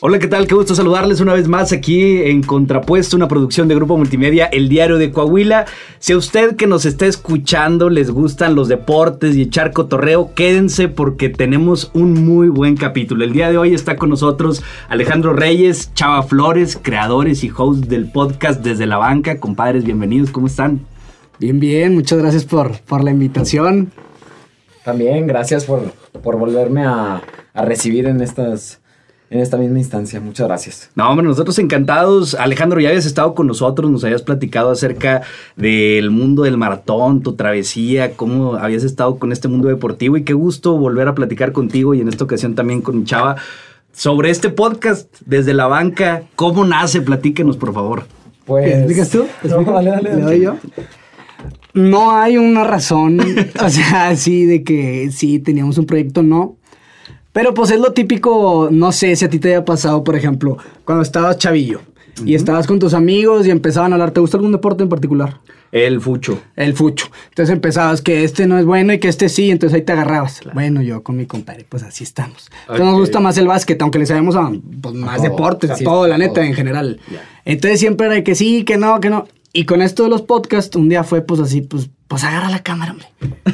Hola, ¿qué tal? Qué gusto saludarles una vez más aquí en Contrapuesto, una producción de Grupo Multimedia, El Diario de Coahuila. Si a usted que nos está escuchando les gustan los deportes y echar cotorreo, quédense porque tenemos un muy buen capítulo. El día de hoy está con nosotros Alejandro Reyes, Chava Flores, creadores y hosts del podcast Desde la Banca. Compadres, bienvenidos, ¿cómo están? Bien, bien, muchas gracias por, por la invitación. También gracias por, por volverme a, a recibir en estas en esta misma instancia. Muchas gracias. No, hombre, nosotros encantados. Alejandro, ya habías estado con nosotros, nos habías platicado acerca del mundo del maratón, tu travesía, cómo habías estado con este mundo deportivo y qué gusto volver a platicar contigo y en esta ocasión también con Chava sobre este podcast desde la banca. ¿Cómo nace? Platíquenos, por favor. Pues, ¿Explicas tú? No, dale, dale, ¿Le doy yo? No hay una razón, o sea, así de que sí teníamos un proyecto, no. Pero pues es lo típico, no sé si a ti te haya pasado, por ejemplo, cuando estabas chavillo y estabas con tus amigos y empezaban a hablar, ¿te gusta algún deporte en particular? El fucho. El fucho. Entonces empezabas que este no es bueno y que este sí, entonces ahí te agarrabas. Bueno, yo con mi compadre, pues así estamos. Entonces nos gusta más el básquet, aunque le sabemos a pues, más deportes, a todo, la neta, en general. Entonces siempre era que sí, que no, que no. Y con esto de los podcasts, un día fue pues así, pues, pues agarra la cámara, hombre.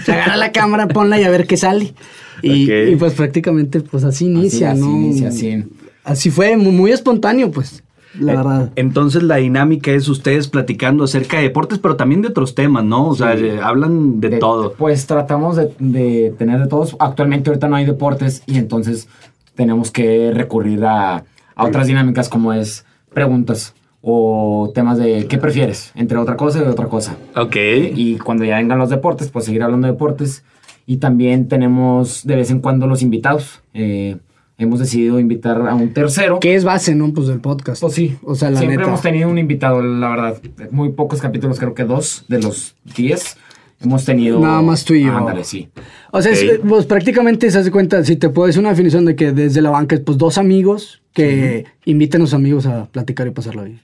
agarra la cámara, ponla y a ver qué sale. Y, pues prácticamente pues así inicia, así, ¿no? Así inicia, así. Así fue, muy, espontáneo, pues. La verdad. Entonces la dinámica es ustedes platicando acerca de deportes, pero también de otros temas, ¿no? O sea, hablan de, todo. Pues tratamos de, de, tener de todos. Actualmente ahorita no hay deportes y entonces tenemos que recurrir a, a otras dinámicas como es preguntas o temas de qué prefieres, entre otra cosa y otra cosa. Ok. Y cuando ya vengan los deportes, pues seguir hablando de deportes. Y también tenemos de vez en cuando los invitados. Eh, hemos decidido invitar a un tercero. Que es base, ¿no? Pues del podcast. Pues sí. O sea, la Siempre hemos tenido un invitado, la verdad. Muy pocos capítulos, creo que dos de los diez. Hemos tenido. Nada más tú y yo. Ándale, sí. O sea, pues prácticamente se hace cuenta, si te puedo decir una definición de que desde la banca, pues dos amigos que inviten a los amigos a platicar y pasarlo bien.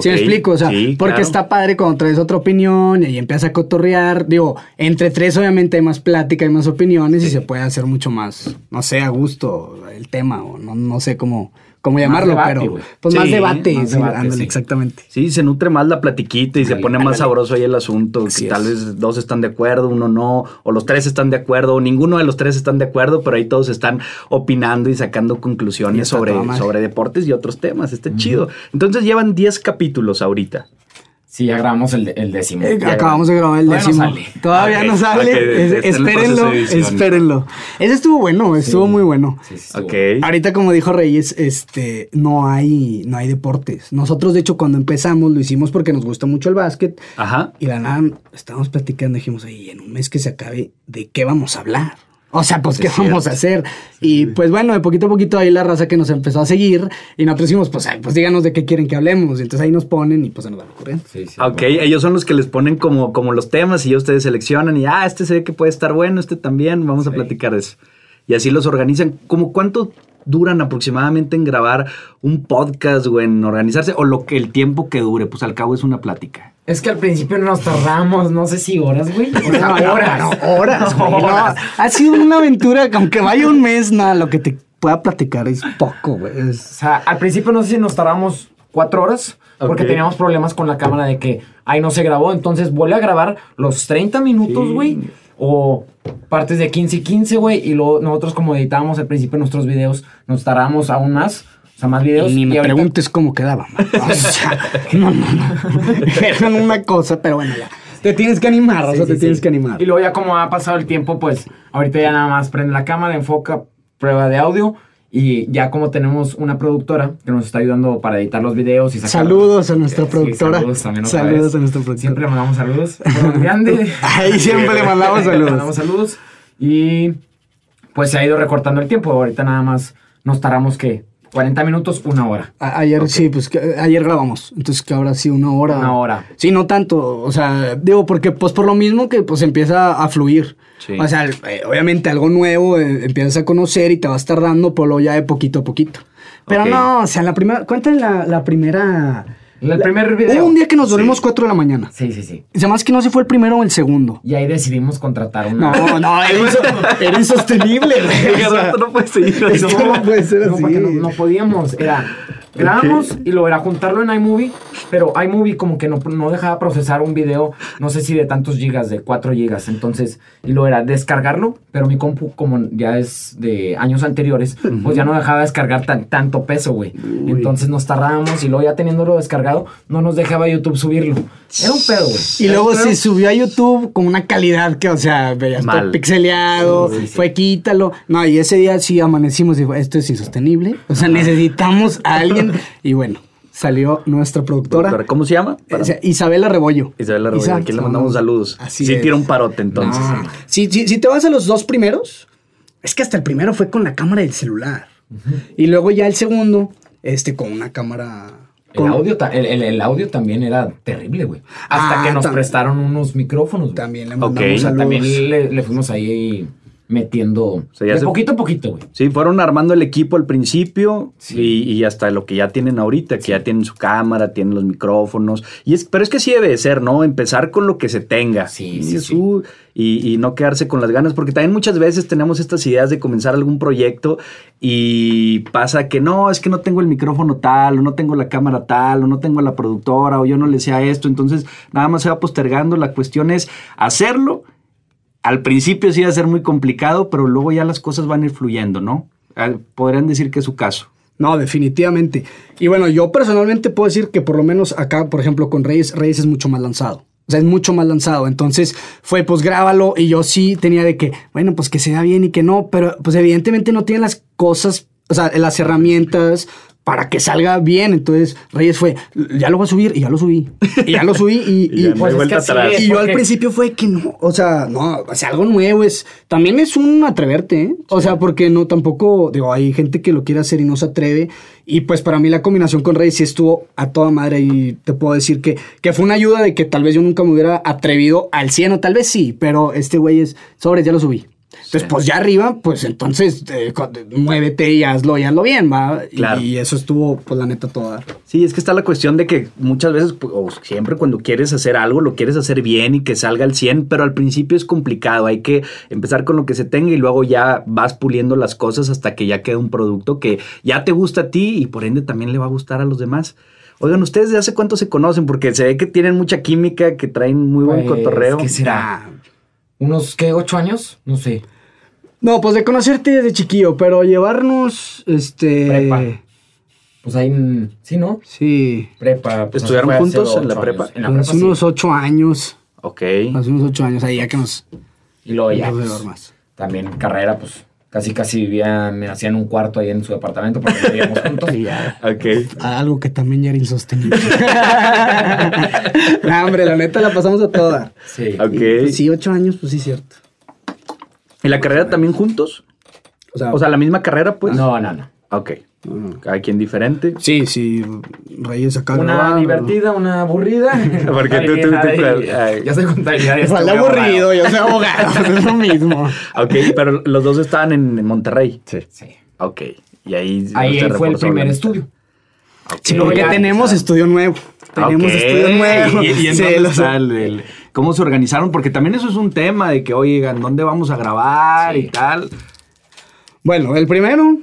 ¿Sí me explico? O sea, porque está padre cuando traes otra opinión y empiezas a cotorrear. Digo, entre tres obviamente hay más plática, hay más opiniones y se puede hacer mucho más, no sé, a gusto el tema o no, no sé cómo cómo llamarlo, pero pues más debate, exactamente. Sí, se nutre más la platiquita y se pone más sabroso ahí el asunto, que tal vez dos están de acuerdo, uno no, o los tres están de acuerdo, o ninguno de los tres están de acuerdo, pero ahí todos están opinando y sacando conclusiones sobre, sobre deportes y otros temas, está chido. Entonces llevan 10 capítulos ahorita. Sí, ya grabamos el, el décimo. Eh, acabamos de grabar el décimo. Todavía no sale. espérenlo, espérenlo. Ese estuvo bueno, estuvo muy bueno. Ahorita, como dijo Reyes, este, no hay, no hay deportes. Nosotros, de hecho, cuando empezamos, lo hicimos porque nos gusta mucho el básquet. Ajá. Y la nada, estábamos platicando, dijimos, ahí en un mes que se acabe, ¿de qué vamos a hablar? O sea, pues, ¿qué vamos a hacer? y pues bueno, de poquito a poquito ahí la raza que nos empezó a seguir y nosotros decimos, pues, pues díganos de qué quieren que hablemos. Y entonces ahí nos ponen y pues se nos van ocurriendo. Sí, ok, ellos son los que les ponen como, como los temas y ustedes seleccionan y, ah, este se ve que puede estar bueno, este también, vamos a platicar de eso. Y así los organizan. ¿Cómo cuánto duran aproximadamente en grabar un podcast o en organizarse o lo que el tiempo que dure? Pues al cabo es una plática. Es que al principio nos tardamos, no sé si horas, güey. O sea, horas. horas, ha sido una aventura, aunque vaya un mes, nada, lo que te pueda platicar es poco, güey. O sea, al principio no sé si nos tardamos cuatro horas. Porque teníamos problemas con la cámara de que ahí no se grabó. Entonces vuelve a grabar los 30 minutos, güey. O partes de 15 y 15, güey. Y luego nosotros, como editábamos al principio nuestros videos, nos tardamos aún más. O sea, más videos. Y ni me preguntes cómo quedaba. O sea, no, no, no. Eran una cosa, pero bueno, ya. Te tienes que animar, o sea, te tienes que animar. Y luego ya como ha pasado el tiempo, pues ahorita ya nada más prende la cámara, enfoca, prueba de audio. Y ya como tenemos una productora que nos está ayudando para editar los videos y sacar... Saludos a nuestra productora. saludos también Saludos a nuestra productora. Siempre le mandamos saludos. grande. Ahí siempre le mandamos saludos. le mandamos saludos. Y pues se ha ido recortando el tiempo. Ahorita nada más nos tardamos que 40 minutos, una hora. ayer sí, pues ayer grabamos. Entonces que ahora sí, una hora. Una hora. Sí, no tanto. O sea, digo, porque pues por lo mismo que pues empieza a fluir. O sea, eh, obviamente algo nuevo eh, empiezas a conocer y te vas tardando, por lo ya de poquito a poquito. Pero no, o sea, la primera. Cuéntale la, la primera El primer video. Un día que nos dormimos 4 de la mañana. Sí, sí, sí. Se más que no sé si fue el primero o el segundo. Y ahí decidimos contratar una. No, no, era, inso- era insostenible, güey. O sea, no puede seguir así. no puede ser No, así. porque no, no podíamos. Era. Grabamos y luego era juntarlo en iMovie, pero iMovie como que no, no dejaba procesar un video, no sé si de tantos gigas, de 4 gigas. Entonces, y luego era descargarlo, pero mi compu, como ya es de años anteriores, pues ya no dejaba descargar tan, tanto peso, güey. Entonces nos tardábamos y luego ya teniéndolo descargado, no nos dejaba YouTube subirlo. Era un pedo, güey. Y Era luego se subió a YouTube con una calidad que, o sea, veías Mal. todo pixeleado, Sí, sí, sí. fue quítalo. No, y ese día sí amanecimos y dijo, esto es insostenible. O sea, necesitamos a alguien. Y bueno, salió nuestra productora, ¿Cómo se llama? o sea, Isabela Rebollo. Isabel Arroyo. Isaac, Aquí le mandamos saludos. Así sí es. tira un parote entonces. No. Si, si, si te vas a los dos primeros, es que hasta el primero fue con la cámara del celular. Y luego ya el segundo, este, con una cámara... El audio, el, el- el audio también era terrible, güey. Hasta Ah, que nos prestaron unos micrófonos. güey. También le Ok. mandamos O sea, saludos. también le, le fuimos ahí metiendo sea, ya de se- poquito a poquito, güey. Sí, fueron armando el equipo al principio Sí. y, y hasta lo que ya tienen ahorita, que ya tienen su cámara, tienen los micrófonos. Y es, pero es que sí debe de ser, ¿no? Empezar con lo que se tenga. Sí, Y sí, su- Y, y no quedarse con las ganas, porque también muchas veces tenemos estas ideas de comenzar algún proyecto y pasa que no, es que no tengo el micrófono tal, o no tengo la cámara tal, o no tengo la productora, o yo no le sé a esto. Entonces, nada más se va postergando. La cuestión es hacerlo al principio sí va a ser muy complicado, pero luego ya las cosas van a ir fluyendo, ¿no? Podrían decir que es su caso. No, definitivamente. Y bueno, yo personalmente puedo decir que por lo menos acá, por ejemplo, con Reyes, Reyes es mucho más lanzado. O sea, es mucho más lanzado. Entonces fue, pues grábalo. Y yo sí tenía de que, bueno, pues que se vea bien y que no. Pero pues evidentemente no tienen las cosas, o sea, las herramientas para que salga bien. Entonces Reyes fue, ya lo voy a subir y ya lo subí. Y ya lo subí y... Y hay Pues es vuelta que así atrás. es. Y yo al principio fue que no, o sea, no, o sea, algo nuevo es, también es un atreverte, ¿eh? O sea, porque no, tampoco, digo, hay gente que lo quiere hacer y no se atreve, y pues para mí la combinación con Rey sí estuvo a toda madre, y te puedo decir que, que fue una ayuda de que tal vez yo nunca me hubiera atrevido al 100, o tal vez sí, pero este güey es, sobres, ya lo subí. Entonces, pues ya arriba, pues entonces eh, muévete y hazlo y hazlo bien, ¿va? Y- Claro. Y, eso estuvo, pues la neta, toda. Sí, es que está la cuestión de que muchas veces, pu- o siempre cuando quieres hacer algo, lo quieres hacer bien y que salga al 100, pero al principio es complicado. Hay que empezar con lo que se tenga y luego ya vas puliendo las cosas hasta que ya queda un producto que ya te gusta a ti y por ende también le va a gustar a los demás. Oigan, ¿ustedes de hace cuánto se conocen? Porque se ve que tienen mucha química, que traen muy buen Pues, cotorreo. ¿Qué será? ¿Unos qué? ¿Ocho años? No sé. No, pues de conocerte desde chiquillo, pero llevarnos, este... Prepa. Pues ahí, sí, ¿no? Sí, Prepa. pues, ¿Estudiaron hace juntos en la prepa? años. En la hace prepa, unos sí. ocho años, Ok. hace unos ocho años, ahí ya que nos... Y luego ya, nos pues, más. también carrera, pues, casi casi vivía, me hacían un cuarto ahí en su departamento porque vivíamos juntos. Y ya. Ok. Algo que también ya era insostenible. no, hombre, la neta la pasamos a toda. Sí. Ok. Y, pues, sí, ocho años, pues sí, cierto. ¿Y la carrera también juntos? O sea, O sea, la misma carrera, pues. No, no, no. Ok. Cada quien diferente. sí, sí, Reyes acá Una divertida, una aburrida. Porque tú- tú- tú- Ay, ay. Ya soy contabilidad. ya Igual de aburrido, yo soy abogado, es lo mismo. Ok, pero los dos estaban en Monterrey. Sí. Sí. Ok. Y ahí. Ahí se fue el primer estudio. Ok. Sí, porque ya- tenemos estudio nuevo. Tenemos estudio nuevo. ¿Y, y en Sí, dónde lo está sé. el- el- ¿Cómo se organizaron? Porque también eso es un tema de que, oigan, ¿dónde vamos a grabar Sí. y tal? Bueno, el primero,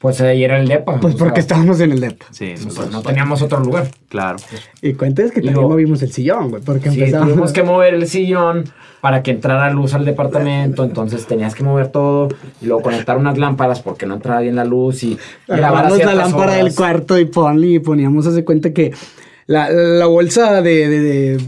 Pues ahí era el DEPA. pues porque sea, estábamos en el DEP. Sí, pues, nosotros- no teníamos otro lugar. claro. Y cuentas que Y también luego- movimos el sillón, güey, porque Sí, empezamos... tuvimos que mover el sillón para que entrara luz al departamento, entonces tenías que mover todo y luego conectar unas lámparas porque no entraba bien la luz y grabar la lámpara del cuarto y ponle y poníamos, hace cuenta que la, la bolsa de, de, de,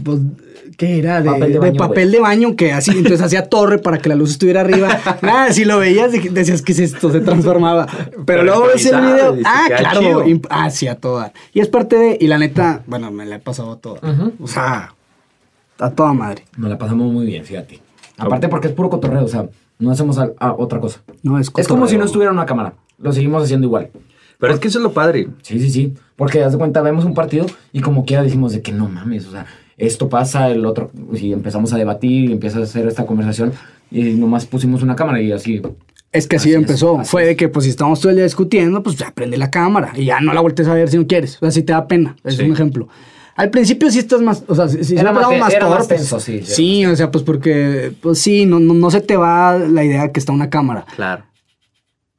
¿qué era? De Papel de de baño, papel de baño que así, entonces hacía torre para que la luz estuviera arriba. Nada, si lo veías de- decías que es esto, se transformaba. Pero, Pero luego ves el video, ah, claro, imp- ah, toda. Y es parte de, y la neta, bueno, me la he pasado toda. O sea, a toda madre. Nos la pasamos muy bien, fíjate. Aparte porque es puro cotorreo, o sea, no hacemos a- a otra cosa. No, es, Es como cotorreo. si no estuviera una cámara. Lo seguimos haciendo igual. Pero es que eso es lo padre. Sí, sí, sí. Porque haz de cuenta, vemos un partido y como quiera decimos de que no mames, o sea, esto pasa, el otro, y empezamos a debatir y empieza a hacer esta conversación y nomás pusimos una cámara y así Es que así, empezó. Fue de que, pues, si estamos todo el día discutiendo, pues ya prende la cámara y ya no la vueltes a ver si no quieres. O sea, si te da pena. Es un ejemplo. Al principio sí estás más, o sea, si se Era ha más- más era más tenso, sí, sí. Sí, o sea, pues porque, pues sí, no, no, no se te va la idea que está una cámara. Claro.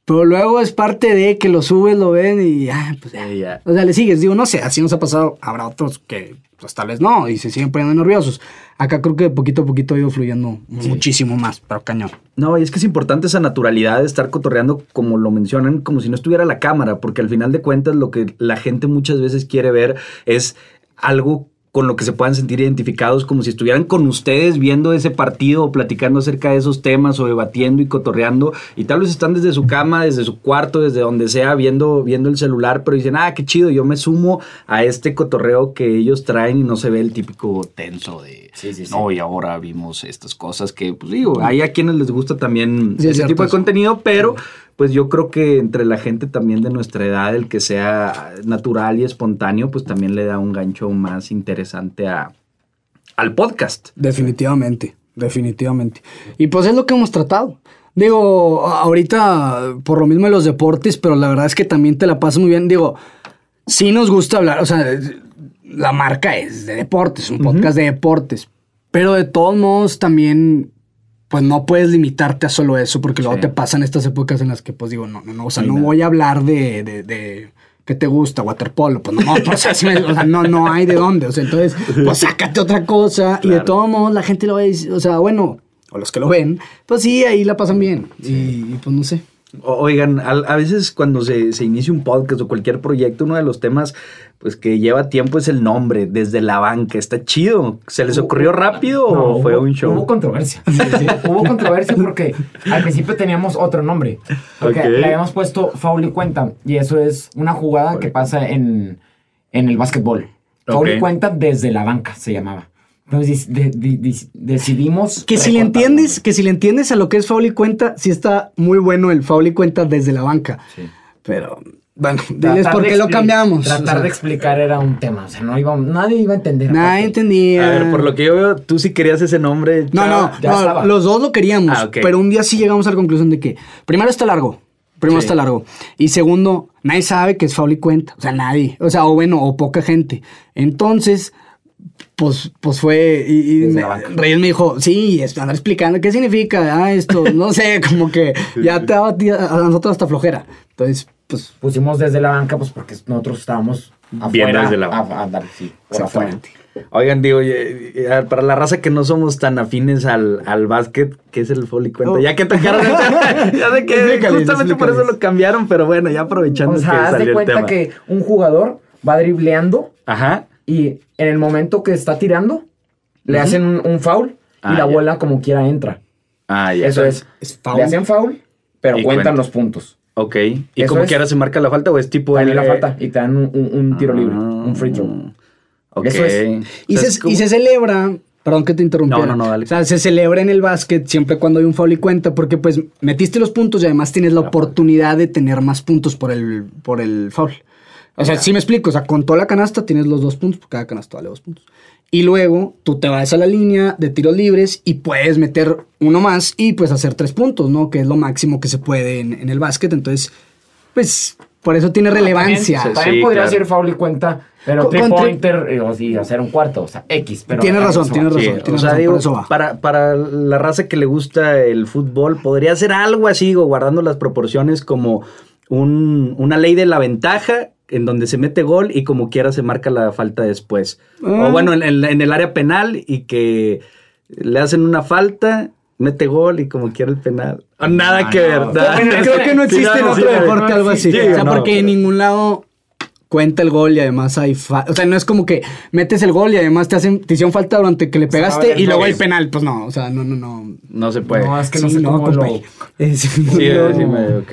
Pero luego es parte de que lo subes, lo ven y ya, pues ya. Sí, ya. O sea, le sigues. Digo, no sé, así nos ha pasado. Habrá otros que, pues tal vez no, y se siguen poniendo nerviosos. Acá creo que poquito a poquito ha ido fluyendo muchísimo más, pero cañón. No, y es que es importante esa naturalidad de estar cotorreando, como lo mencionan, como si no estuviera la cámara, porque al final de cuentas lo que la gente muchas veces quiere ver es algo con lo que se puedan sentir identificados, como si estuvieran con ustedes viendo ese partido o platicando acerca de esos temas o debatiendo y cotorreando, y tal vez están desde su cama, desde su cuarto, desde donde sea, viendo, viendo el celular, pero dicen, ah, qué chido, yo me sumo a este cotorreo que ellos traen y no se ve el típico tenso de, Sí, sí, sí. no, y ahora vimos estas cosas que, pues digo, hay a quienes les gusta también ese cierto tipo de contenido, pero pues yo creo que entre la gente también de nuestra edad, el que sea natural y espontáneo, pues también le da un gancho más interesante a, al podcast. Definitivamente, definitivamente. Y pues es lo que hemos tratado. Digo, ahorita por lo mismo de los deportes, pero la verdad es que también te la pasas muy bien. Digo, sí nos gusta hablar, o sea, la marca es de deportes, un podcast de deportes, pero de todos modos también, pues no puedes limitarte a solo eso, porque luego Sí. te pasan estas épocas en las que, pues digo, no, no, no, o sea, no voy a hablar de, de, de ¿qué te gusta? Waterpolo, pues no, no, pues, o sea, sí me- o sea, no, no hay de dónde, o sea, entonces, pues sácate otra cosa y de todos modos la gente lo va a decir, o sea, bueno, o los que lo ven, pues sí, ahí la pasan bien y, y, pues no sé. Oigan, a, veces cuando se, se inicia un podcast o cualquier proyecto, uno de los temas pues que lleva tiempo es el nombre, desde la banca. Está chido. ¿Se les ocurrió rápido No, o fue un show? Hubo controversia. hubo controversia porque al principio teníamos otro nombre. Porque le habíamos puesto foul y cuenta. Y eso es una jugada que pasa en, en el básquetbol. Foul y cuenta desde la banca se llamaba. Entonces de- de- de- decidimos. Que si le entiendes, que si le entiendes a lo que es foul y cuenta, sí está muy bueno el foul y cuenta desde la banca. Sí. Pero, bueno, diles por qué lo cambiamos. Tratar O sea, de explicar era un tema. O sea, no iba, nadie iba a entender. Nadie entendía. A ver, por lo que yo veo, tú sí querías ese nombre. No, no, ya no, estaba. los dos lo queríamos, Ah, ok. pero un día sí llegamos a la conclusión de que primero está largo, primero Sí. está largo, y segundo, nadie sabe que es foul y cuenta, o sea, nadie, o sea, o bueno, o poca gente. Entonces, pues, pues fue, y, y me-. Reyes me dijo, sí, andar explicando qué significa ah, esto, no sé, como que ya te daba a ti- a nosotros hasta flojera. Entonces, pues, Pusimos desde la banca, pues porque nosotros estábamos Bien afuera. desde la banca. A, a dar, sí, por afuera. exactamente. Oigan, digo, para la raza que no somos tan afines al, al básquet, ¿qué es el foley cuenta? Oh. Ya que tocaron el tema, ya sé que Explícales, justamente por eso lo cambiaron, pero bueno, ya aprovechando O sea, que haz salió de el cuenta tema. que un jugador va dribleando Ajá. Y en el momento que está tirando, le hacen un, un foul Ah, y la ya. bola como quiera entra. Ah, ya. Eso es. Es foul. Le hacen foul, pero cuentan cuenta. los puntos. Ok. ¿Y Eso como es. quiera se marca la falta o es tipo También la el- falta y te dan un, un- un tiro libre, un free throw. Ah, Ok. Eso es. Y, O sea, se, es como- y se celebra, perdón que te interrumpiera. No, no, no, dale. O sea, se celebra en el básquet siempre cuando hay un foul y cuenta, porque pues metiste los puntos y además tienes la oportunidad de tener más puntos por el, por el foul. O sea, sí me explico, o sea, con toda la canasta tienes los dos puntos, porque cada canasta vale dos puntos. Y luego tú te vas a la línea de tiros libres y puedes meter uno más y pues hacer tres puntos, ¿no? Que es lo máximo que se puede en, en el básquet. Entonces, pues por eso tiene relevancia. También, Sí, también podría claro. ser foul y cuenta, pero Con- three pointer eh, o sí, hacer un cuarto, o sea, X. Pero Tienes a razón, tienes va. Sí, razón, o tienes sea, razón, digo, eso va. Para, para la raza que le gusta el fútbol, podría ser algo así, o guardando las proporciones como un- una ley de la ventaja en donde se mete gol y como quiera se marca la falta después. Ah. O bueno, en, en- en el área penal y que le hacen una falta, mete gol y como quiera el penal. O nada No, que no. ver. nada. Creo, creo que no Sí, existe en otro sí, deporte no algo así. o sea, no, porque en ningún lado cuenta el gol y además hay fa- O sea, no es como que metes el gol y además te hacen te hicieron falta durante que le pegaste ver y luego el penal. Pues no, o sea, no, no, no. No se puede. No, es que no sé cómo lo... Es- Sí, no, sí, me- ok.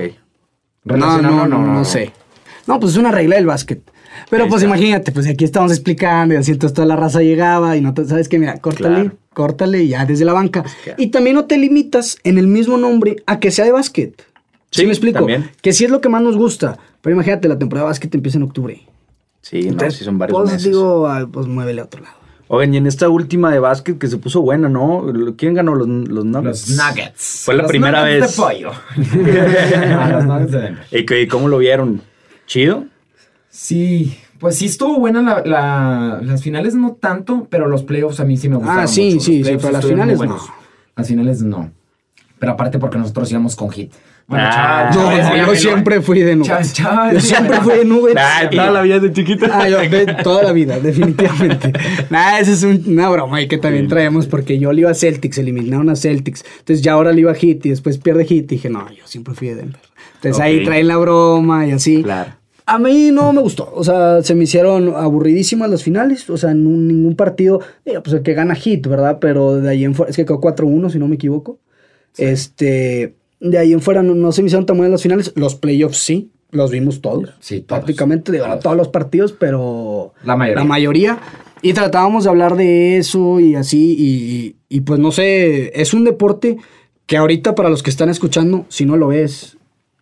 no, no, no, no, sé. No, pues es una regla del básquet. Pero Ahí pues está. imagínate, pues aquí estamos explicando y así entonces toda la raza llegaba y no te, sabes que mira, córtale, Claro. córtale y ya desde la banca. Y también no te limitas en el mismo nombre a que sea de básquet. ¿Sí, Sí, me explico? también. Que sí es lo que más nos gusta. Pero imagínate, la temporada de básquet empieza en octubre. Sí, no, Entonces, sí son varios pues meses. digo, ah, pues muévele a otro lado. Oigan, y en esta última de básquet que se puso buena, ¿no? ¿Quién ganó los, los Nuggets? Los Nuggets. Fue la Los primera Nuggets vez. De pollo. Los Nuggets de Denver. ¿Y, qué- y cómo lo vieron? ¿Chido? Sí, pues sí estuvo buena la, la- las finales no tanto, pero los playoffs a mí sí me gustaron Ah, sí, mucho. Sí, sí, pero las finales buenos. Las finales no. Pero aparte porque nosotros íbamos con hit. Bueno, Ah, chaval, No, no, yo siempre fui de nubes. Yo siempre fui de nubes. Ah, toda la vida de chiquita. Ah, yo de toda la vida, definitivamente. Nah, esa es un- una broma y que también traemos porque yo le iba a Celtics, eliminaron a Celtics. Entonces ya ahora le iba a Hit y después pierde Hit y dije, no, yo siempre fui de Denver. Entonces ahí traen la broma y así. Claro. A mí no me gustó, o sea, se me hicieron aburridísimas las finales, o sea, en un- ningún partido, digo, pues el que gana Hit, ¿verdad? Pero de ahí en fuera, es que quedó 4-1, si no me equivoco. Este, de ahí en fuera no, no se me hicieron tan buenas las finales, los playoffs sí, los vimos todos. Sí, todos. Prácticamente, digo, no Todos. todos los partidos, pero La mayoría. la mayoría. Y tratábamos de hablar de eso y así, y, y pues no sé, es un deporte que ahorita para los que están escuchando, si no lo ves,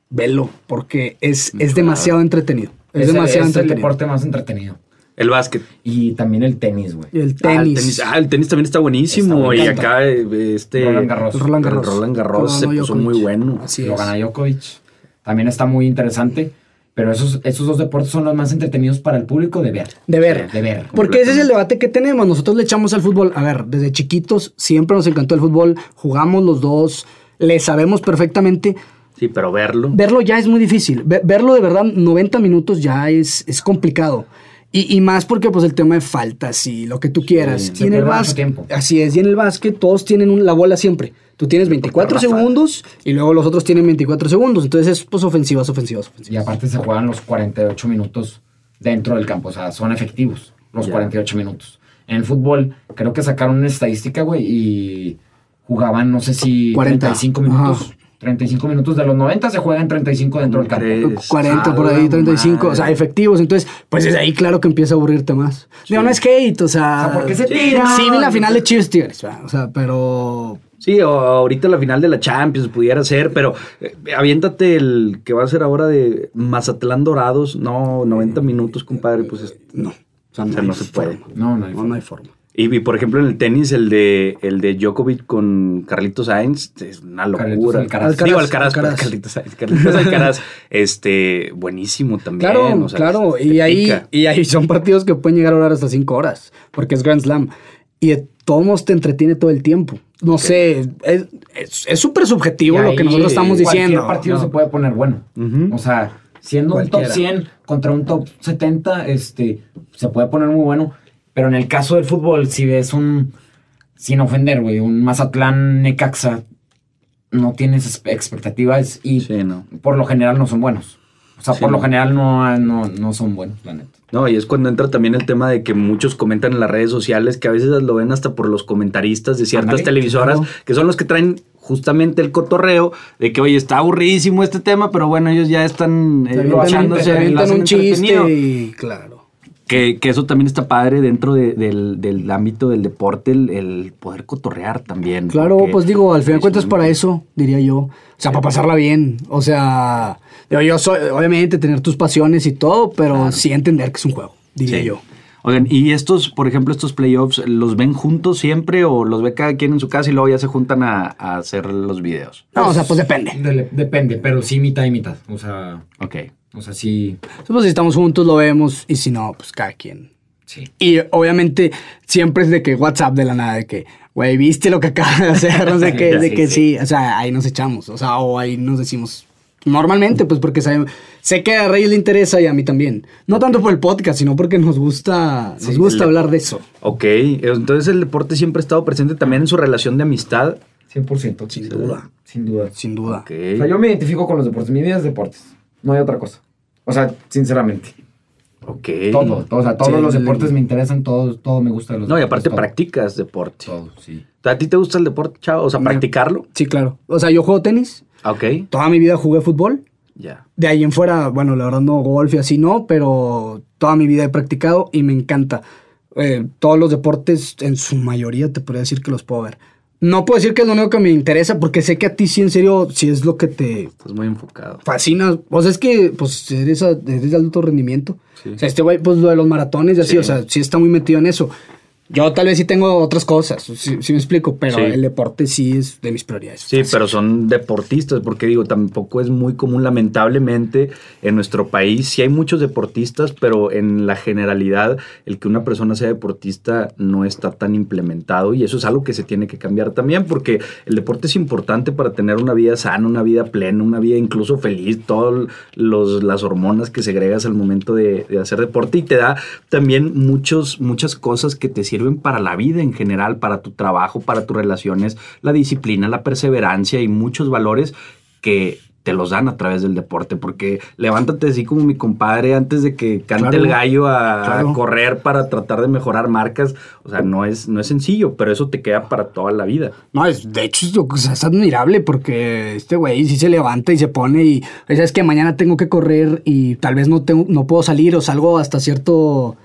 velo, porque es, es demasiado entretenido. Es, el- demasiado es el deporte más entretenido. El básquet. Y también el tenis, güey. El Ah, el tenis. Ah, el tenis también está buenísimo. Está y acá eh, este. Roland Garros. Roland Garros. el Roland Garros se puso muy bueno. Así Lo es. gana Djokovic. También está muy interesante. Pero esos, esos dos deportes son los más entretenidos para el público de ver. De ver. De ver. Porque ese es el debate que tenemos. Nosotros le echamos al fútbol. A ver, desde chiquitos siempre nos encantó el fútbol. Jugamos los dos. Le sabemos perfectamente. Sí, pero verlo. Verlo ya es muy difícil. Ve- verlo de verdad 90 minutos ya es, es complicado. Y, y más porque pues el tema de faltas y lo que tú quieras. y en el básquet, así es, y en el básquet todos tienen un- la bola siempre. Tú tienes 24 Rafa. segundos y luego los otros tienen 24 segundos. Entonces es pues ofensivas, ofensivas, Y ofensivas. aparte se juegan los 48 minutos dentro del campo. O sea, son efectivos los Ya. 48 minutos. En el fútbol, creo que sacaron una estadística, güey, y jugaban, no sé si 40. 35 minutos. Ajá. 35 minutos de los 90 se juegan 35 dentro del campo. Crees. 40 por ahí, la 35, o sea, madre. efectivos. Entonces, pues desde ahí, claro que empieza a aburrirte más. Digo, no es hate, o sea. O sea, ¿por qué se sí, tiran? Sí, vi la final de Chiefs Tigres, o sea, pero. Sí, o ahorita la final de la Champions pudiera ser, pero eh, aviéntate el que va a ser ahora de Mazatlán Dorados. No, 90 minutos, compadre, pues es- No. O sea, no se puede. forma. No, no hay No, forma. no hay forma. Y, y, por ejemplo en el tenis, el de el de Djokovic con Carlitos Sainz, es una locura. Alcaraz. Digo Alcaraz, Alcaraz, Alcaraz. Carlitos Sainz. Carlitos Alcaraz, este, buenísimo también. Claro, o sea, claro. Y ahí, y ahí son partidos que pueden llegar a durar hasta 5 horas, porque es Grand Slam. Y de todos te entretiene todo el tiempo. No sé, es es- es súper subjetivo Y lo que nosotros estamos Cualquier diciendo. partido ¿no? se puede poner bueno. O sea, siendo Cualquiera. un top 100 contra un top 70, este, se puede poner muy bueno. Pero en el caso del fútbol, si ves un, sin ofender, güey, un Mazatlán Necaxa, no tienes expectativas y Sí, no. por lo general no son buenos. O sea, Sí, por lo general no, no, no son buenos, la neta. No, y es cuando entra también el tema de que muchos comentan en las redes sociales, que a veces lo ven hasta por los comentaristas de ciertas televisoras, claro. que son los que traen justamente el cotorreo de que, oye, está aburridísimo este tema, pero bueno, ellos ya están eh, Se lo hacen avientan, echándose- se lo avientan hacen un chiste y claro. Que, que eso también está padre dentro de- del, del ámbito del deporte, el, el poder cotorrear también. Claro, porque pues digo, al final de cuentas para eso, diría yo. O sea, para pasarla bien. O sea, digo, yo soy, obviamente, tener tus pasiones y todo, pero sí entender que es un juego, diría Sí. yo. Oigan, ¿y estos, por ejemplo, estos playoffs, los ven juntos siempre o los ve cada quien en su casa y luego ya se juntan a, a hacer los videos? No, o sea, pues depende. Depende, pero sí mitad y mitad. O sea, Ok. O sea, sí, Pues si estamos juntos lo vemos y si no, pues cada quien. sí. Y obviamente siempre es de que WhatsApp de la nada, de que, güey, ¿viste lo que acaba de hacer? No sé qué, de Sí, que sí. sí. O sea, ahí nos echamos. O sea, o ahí nos decimos. Normalmente, pues porque sabe- sé que a Reyes le interesa y a mí también. No tanto por el podcast, sino porque nos gusta, nos Sí, gusta hablar de eso. Ok, entonces el deporte siempre ha estado presente también en su relación de amistad. 100%. Sin duda. Sin duda. Sin duda. Ok. O sea, yo me identifico con los deportes. Mi vida es deportes. No hay otra cosa. O sea, sinceramente. Ok. Todo. todo, o sea, todos Sí, los deportes me interesan. Todo, todo me gusta de los No, y deportes, aparte todo. practicas deporte. Todo, sí. ¿A ti te gusta el deporte, chavo? O sea, practicarlo. Sí, claro. O sea, yo juego tenis. Ah, Ok, Toda mi vida jugué fútbol. ya. De ahí en fuera, bueno, la verdad no golf y así no, pero toda mi vida he practicado y me encanta. Eh, todos los deportes, en su mayoría, te podría decir que los puedo ver. No puedo decir que es lo único que me interesa, porque sé que a ti sí, en serio, sí es lo que te Estás muy enfocado. fascina. O sea, es que, pues, eres, a- eres de alto rendimiento. Sí. O sea, este güey, pues, lo de los maratones y así, Sí. o sea, sí está muy metido en eso. Yo tal vez sí tengo otras cosas, sí, me explico, pero el deporte sí es de mis prioridades. Sí, pero son deportistas, porque digo, tampoco es muy común, lamentablemente, en nuestro país. Sí hay muchos deportistas, pero en la generalidad, el que una persona sea deportista no está tan implementado y eso es algo que se tiene que cambiar también, porque el deporte es importante para tener una vida sana, una vida plena, una vida incluso feliz, todas las hormonas que segregas al momento de, de hacer deporte y te da también muchos, muchas cosas que te sirven para la vida en general, para tu trabajo, para tus relaciones, la disciplina, la perseverancia y muchos valores que te los dan a través del deporte, porque levántate así como mi compadre antes de que cante el gallo a, correr para tratar de mejorar marcas, o sea, no es, no es sencillo, pero eso te queda para toda la vida. No, es, de hecho es admirable porque este güey sí se levanta y se pone y, es que mañana tengo que correr y tal vez no, tengo, no puedo salir o salgo hasta cierto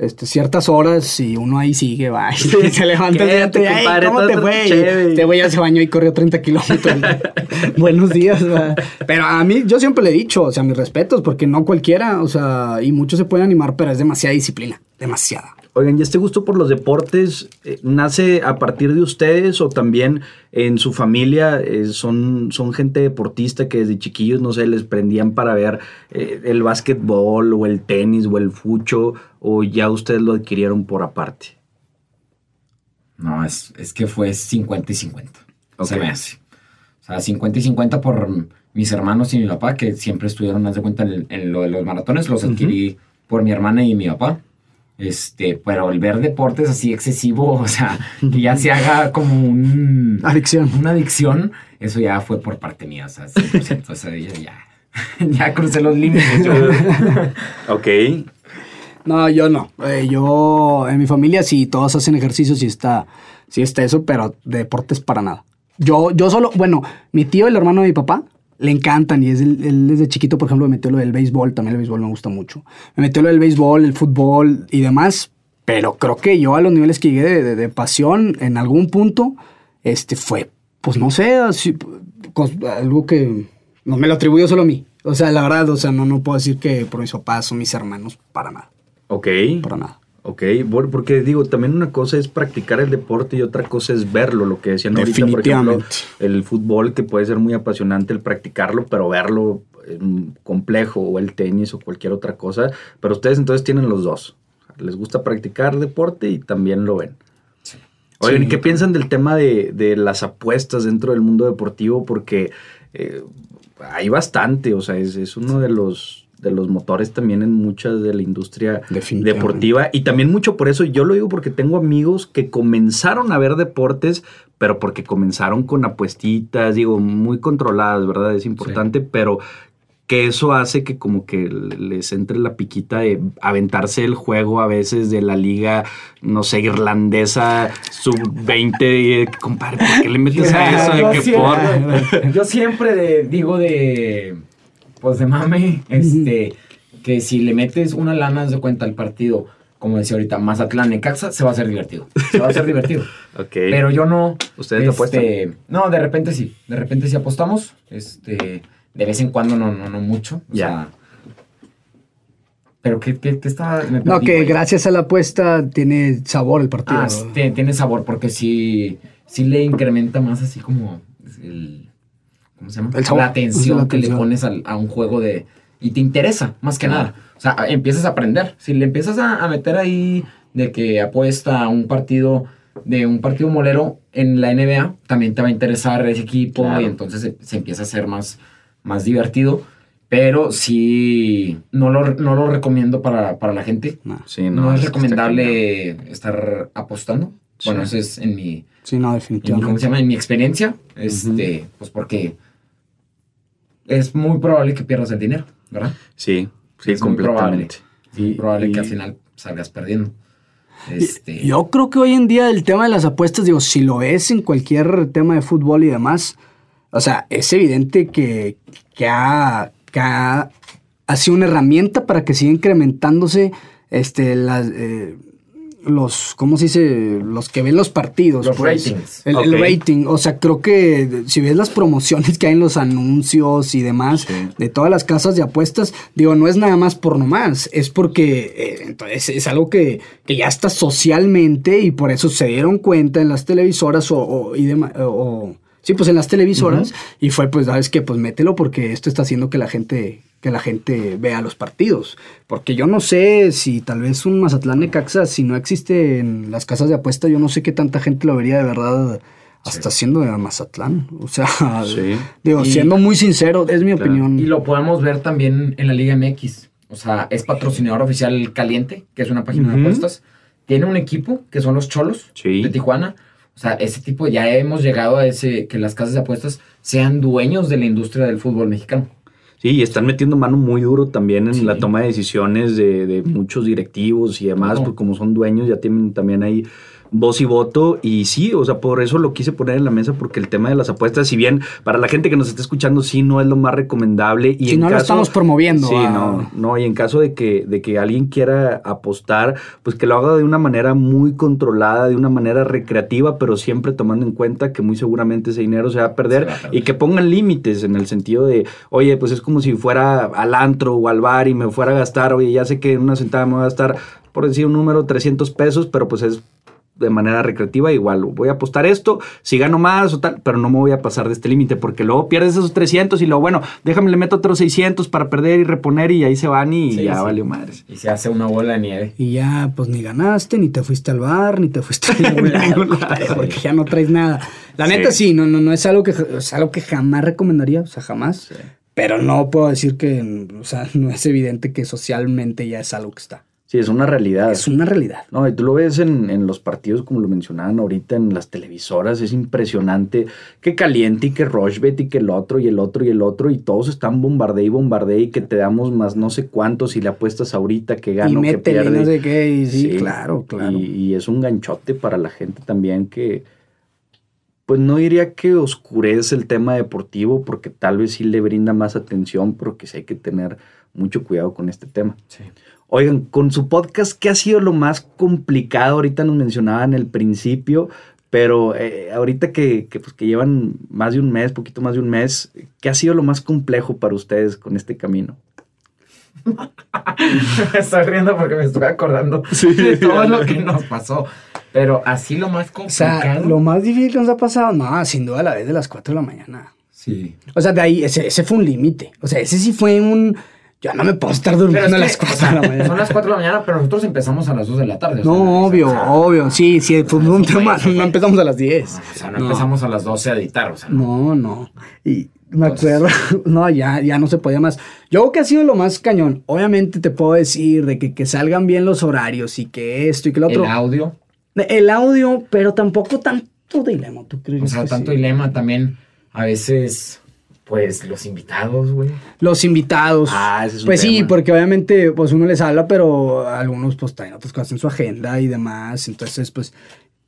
este, ciertas horas y uno ahí sigue, va, se levanta y te, ¿cómo te fue? Te voy a ese baño y corrió 30 kilómetros. Buenos días, va. Pero a mí, yo siempre le he dicho, o sea, mis respetos, porque no cualquiera, o sea, y muchos se pueden animar, pero es demasiada disciplina, demasiada. Oigan, ¿y este gusto por los deportes eh, nace a partir de ustedes o también en su familia eh, son, son gente deportista que desde chiquillos, no sé, les prendían para ver eh, el básquetbol o el tenis o el fucho o ya ustedes lo adquirieron por aparte? No, es, que fue 50 y 50. Se me hace. O sea, 50 y 50 por mis hermanos y mi papá, que siempre estuvieron más de cuenta en, lo de los maratones, los adquirí por mi hermana y mi papá. Este, pero el ver deportes así excesivo, o sea, que ya se haga como un... Adicción. Una adicción, eso ya fue por parte mía, o sea, 100%, o sea, ya, ya crucé los límites. ok. No, yo no. Eh, yo, en mi familia sí, todos hacen ejercicio, sí está, sí está eso, pero deportes para nada. Yo, yo solo, bueno, mi tío, el hermano de mi papá, le encantan y es él desde chiquito, por ejemplo, me metió lo del béisbol, también el béisbol me gusta mucho. Me metió lo del béisbol, el fútbol y demás, pero creo que yo a los niveles que llegué de, pasión en algún punto, este fue, pues no sé, algo que no me lo atribuyo solo a mí. O sea, la verdad, o sea, no, no puedo decir que por mis papás o mis hermanos, para nada. Ok. Para nada. Ok, porque digo, también una cosa es practicar el deporte y otra cosa es verlo, lo que decían ahorita, por ejemplo, el fútbol que puede ser muy apasionante el practicarlo, pero verlo complejo, o el tenis o cualquier otra cosa, pero ustedes entonces tienen los dos, les gusta practicar deporte y también lo ven. Oigan, ¿qué piensan del tema de, las apuestas dentro del mundo deportivo? Porque eh, hay bastante, o sea, es, es uno de los de los motores también en muchas de la industria deportiva. Y también mucho por eso, yo lo digo porque tengo amigos que comenzaron a ver deportes, pero porque comenzaron con apuestitas, digo, muy controladas, ¿verdad? Es importante, pero que eso hace que como que les entre la piquita de aventarse el juego a veces de la liga, no sé, irlandesa, sub-20, compadre, ¿por qué le metes a eso? De que por... Yo siempre digo de pues de mame, este, que si le metes una lana de cuenta al partido, como decía ahorita, Mazatlán Necaxa, se va a hacer divertido. Se va a hacer divertido. ok. Pero yo no. ¿Ustedes este, apuestan? No, de repente sí. De repente sí apostamos. Este, de vez en cuando no, no, no mucho. ya. pero ¿qué, qué, está...? no, que gracias a la apuesta tiene sabor el partido. Ah, tiene sabor porque sí, sí le incrementa más así como el ¿cómo se llama? la atención que le pones a, un juego de... Y te interesa, más que nada. O sea, empiezas a aprender. Si le empiezas a, meter ahí de que apuesta a un partido de un partido molero en la NBA, también te va a interesar ese equipo y entonces se, empieza a ser más, más divertido. Pero sí, no lo, no lo recomiendo para, la gente. No, no, es recomendable estar apostando. Bueno, eso es en mi... Sí, no, definitivamente. ¿Cómo se llama? En mi experiencia. Este, pues porque es muy probable que pierdas el dinero, ¿verdad? Sí, sí, es completamente. Muy probable, probable que al final salgas perdiendo. Este... Yo creo que hoy en día el tema de las apuestas, digo, si lo es en cualquier tema de fútbol y demás, o sea, es evidente que, que, ha, que ha, sido una herramienta para que siga incrementándose este, las, eh, los, ¿cómo se dice? Los que ven los partidos. Los pues. ratings. El, el rating. O sea, creo que si ves las promociones que hay en los anuncios y demás de todas las casas de apuestas, digo, no es nada más por nomás, es porque eh, entonces es algo que, que ya está socialmente y por eso se dieron cuenta en las televisoras o, o- y demás. O, sí, pues en las televisoras. Y fue, pues, ¿sabes qué? Pues mételo porque esto está haciendo que la gente que la gente vea los partidos. Porque yo no sé si tal vez un Mazatlán de Caxa, si no existe en las casas de apuestas, yo no sé qué tanta gente lo vería de verdad hasta siendo de Mazatlán. O sea, Sí. digo, Y- siendo muy sincero, es mi opinión. Y lo podemos ver también en la Liga MX. O sea, es patrocinador oficial Caliente, que es una página de Ujú. apuestas. Tiene un equipo que son los Cholos Sí. de Tijuana. O sea, ese tipo ya hemos llegado a ese que las casas de apuestas sean dueños de la industria del fútbol mexicano. Sí, y están metiendo mano muy duro también en Sí. la toma de decisiones de, de muchos directivos y demás, Ujú. pues como son dueños ya tienen también ahí voz y voto y sí, o sea, por eso lo quise poner en la mesa porque el tema de las apuestas, si bien para la gente que nos está escuchando sí no es lo más recomendable y Si en no lo caso- estamos promoviendo, Sí, ah. no, no, y en caso de que de que alguien quiera apostar, pues que lo haga de una manera muy controlada, de una manera recreativa, pero siempre tomando en cuenta que muy seguramente ese dinero se va a perder, Se va a perder. y que pongan límites en el sentido de, oye, pues es como si fuera al antro o al bar y me fuera a gastar, oye, ya sé que en una sentada me va a gastar, por decir un número, 300 pesos, pero pues es de manera recreativa, igual voy a apostar esto, si gano más o tal, pero no me voy a pasar de este límite, porque luego pierdes esos 300 y luego, bueno, déjame le meto otros 600 para perder y reponer y ahí se van y Sí, ya sí. valió madres. Y se hace una bola de nieve. Y ya, pues ni ganaste, ni te fuiste al bar, ni te fuiste a ningún lado, compadre, porque ya no traes nada. La neta sí, no, no, no es algo que es algo que jamás recomendaría, o sea, jamás. Pero no puedo decir que, o sea, no es evidente que socialmente ya es algo que está. Sí, es una realidad. Es una realidad. No, y tú lo ves en, en los partidos, como lo mencionaban ahorita, en las televisoras, es impresionante que caliente y que Rochbet y que el otro y el otro y el otro, y todos están bombardee y bombardee y que te damos más no sé cuántos y le apuestas ahorita que y gano, que métele, pierde. no sé qué, y sí, claro, claro. Y, y es un ganchote para la gente también que, pues no diría que oscurece el tema deportivo, porque tal vez sí le brinda más atención, pero que sí hay que tener mucho cuidado con este tema. Sí. Oigan, con su podcast, ¿qué ha sido lo más complicado? Ahorita nos mencionaban el principio, pero eh, ahorita que, que, pues, que llevan más de un mes, poquito más de un mes, ¿qué ha sido lo más complejo para ustedes con este camino? me estoy riendo porque me estoy acordando Sí. de todo lo que nos pasó. Pero así lo más O sea, complicado. lo más difícil que nos ha pasado, no, sin duda la vez de las 4 de la mañana. Sí. O sea, de ahí, ese, ese fue un límite. O sea, ese sí fue un... Yo no me puedo estar durmiendo es a que, las 4 o sea, de la mañana. Son las 4 de la mañana, pero nosotros empezamos a las 2 de la tarde. o sea, No, obvio, o sea, obvio. Sí, sí, fue un tema. No empezamos a las 10. O sea, no, empezamos a las 12 a editar, o sea. No, no. Y me Entonces- acuerdo, no, ya, ya no se podía más. Yo creo que ha sido lo más cañón. Obviamente te puedo decir de que, que salgan bien los horarios y que esto y que lo otro. El audio, El audio, pero tampoco tanto dilema, ¿tú crees? o sea, que tanto sí? dilema también. A veces, pues, los invitados, güey. Los invitados. Ah, ese es un Pues sí, porque obviamente pues uno les habla, pero algunos pues traen otras cosas en su agenda y demás. Entonces, pues